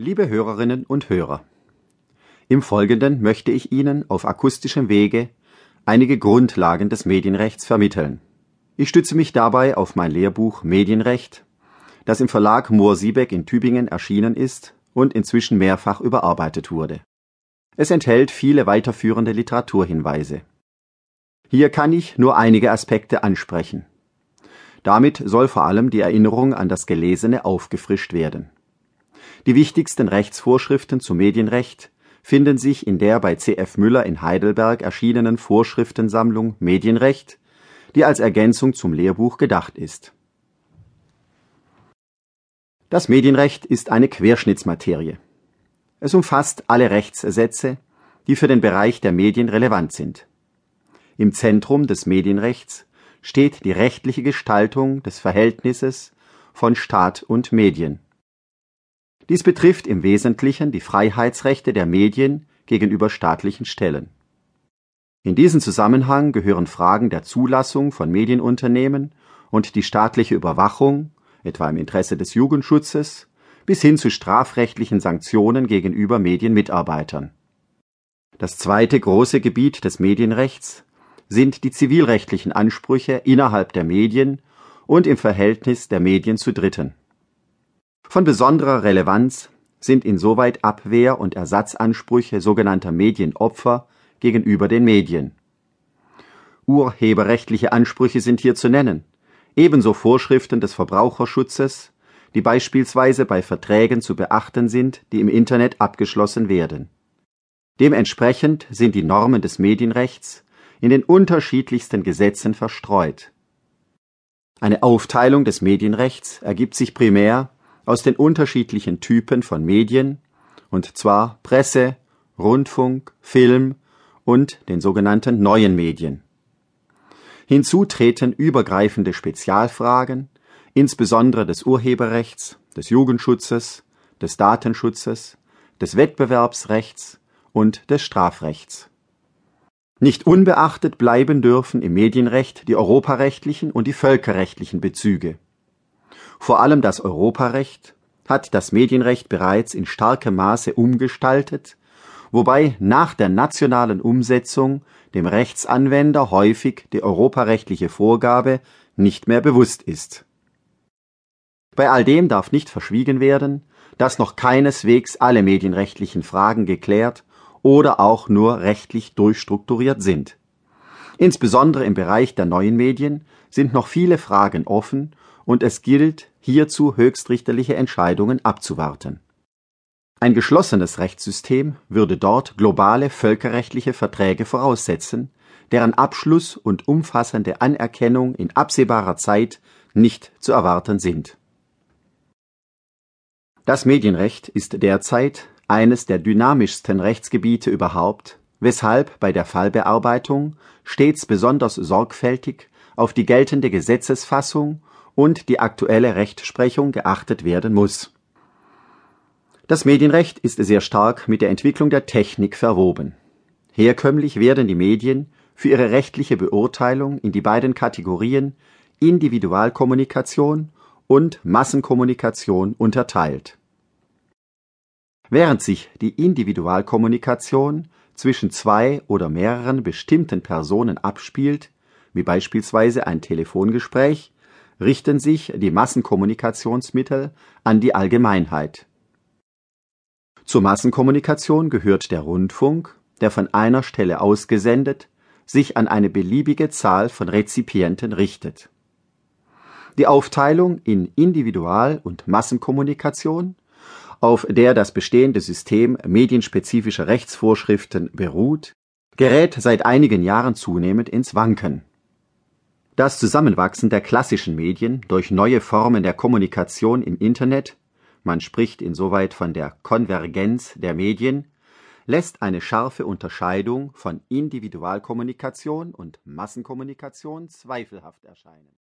Liebe Hörerinnen und Hörer, im Folgenden möchte ich Ihnen auf akustischem Wege einige Grundlagen des Medienrechts vermitteln. Ich stütze mich dabei auf mein Lehrbuch Medienrecht, das im Verlag Mohr-Siebeck in Tübingen erschienen ist und inzwischen mehrfach überarbeitet wurde. Es enthält viele weiterführende Literaturhinweise. Hier kann ich nur einige Aspekte ansprechen. Damit soll vor allem die Erinnerung an das Gelesene aufgefrischt werden. Die wichtigsten Rechtsvorschriften zum Medienrecht finden sich in der bei C. F. Müller in Heidelberg erschienenen Vorschriftensammlung Medienrecht, die als Ergänzung zum Lehrbuch gedacht ist. Das Medienrecht ist eine Querschnittsmaterie. Es umfasst alle Rechtssätze, die für den Bereich der Medien relevant sind. Im Zentrum des Medienrechts steht die rechtliche Gestaltung des Verhältnisses von Staat und Medien dies betrifft im Wesentlichen die Freiheitsrechte der Medien gegenüber staatlichen Stellen. In diesen Zusammenhang gehören Fragen der Zulassung von Medienunternehmen und die staatliche Überwachung, etwa im Interesse des Jugendschutzes, bis hin zu strafrechtlichen Sanktionen gegenüber Medienmitarbeitern. Das zweite große Gebiet des Medienrechts sind die zivilrechtlichen Ansprüche innerhalb der Medien und im Verhältnis der Medien zu Dritten von besonderer Relevanz sind insoweit Abwehr- und Ersatzansprüche sogenannter Medienopfer gegenüber den Medien. Urheberrechtliche Ansprüche sind hier zu nennen, ebenso Vorschriften des Verbraucherschutzes, die beispielsweise bei Verträgen zu beachten sind, die im Internet abgeschlossen werden. Dementsprechend sind die Normen des Medienrechts in den unterschiedlichsten Gesetzen verstreut. Eine Aufteilung des Medienrechts ergibt sich primär aus den unterschiedlichen Typen von Medien, und zwar Presse, Rundfunk, Film und den sogenannten neuen Medien. Hinzu treten übergreifende Spezialfragen, insbesondere des Urheberrechts, des Jugendschutzes, des Datenschutzes, des Wettbewerbsrechts und des Strafrechts. Nicht unbeachtet bleiben dürfen im Medienrecht die europarechtlichen und die völkerrechtlichen Bezüge vor allem das Europarecht hat das Medienrecht bereits in starkem Maße umgestaltet, wobei nach der nationalen Umsetzung dem Rechtsanwender häufig die europarechtliche Vorgabe nicht mehr bewusst ist. Bei all dem darf nicht verschwiegen werden, dass noch keineswegs alle medienrechtlichen Fragen geklärt oder auch nur rechtlich durchstrukturiert sind. Insbesondere im Bereich der neuen Medien sind noch viele Fragen offen und es gilt, hierzu höchstrichterliche Entscheidungen abzuwarten. Ein geschlossenes Rechtssystem würde dort globale völkerrechtliche Verträge voraussetzen, deren Abschluss und umfassende Anerkennung in absehbarer Zeit nicht zu erwarten sind. Das Medienrecht ist derzeit eines der dynamischsten Rechtsgebiete überhaupt, weshalb bei der Fallbearbeitung stets besonders sorgfältig auf die geltende Gesetzesfassung und die aktuelle Rechtsprechung geachtet werden muss. Das Medienrecht ist sehr stark mit der Entwicklung der Technik verwoben. Herkömmlich werden die Medien für ihre rechtliche Beurteilung in die beiden Kategorien Individualkommunikation und Massenkommunikation unterteilt. Während sich die Individualkommunikation zwischen zwei oder mehreren bestimmten Personen abspielt, wie beispielsweise ein Telefongespräch, richten sich die Massenkommunikationsmittel an die Allgemeinheit. Zur Massenkommunikation gehört der Rundfunk, der von einer Stelle ausgesendet sich an eine beliebige Zahl von Rezipienten richtet. Die Aufteilung in Individual- und Massenkommunikation, auf der das bestehende System medienspezifischer Rechtsvorschriften beruht, gerät seit einigen Jahren zunehmend ins Wanken das Zusammenwachsen der klassischen Medien durch neue Formen der Kommunikation im Internet man spricht insoweit von der Konvergenz der Medien lässt eine scharfe Unterscheidung von Individualkommunikation und Massenkommunikation zweifelhaft erscheinen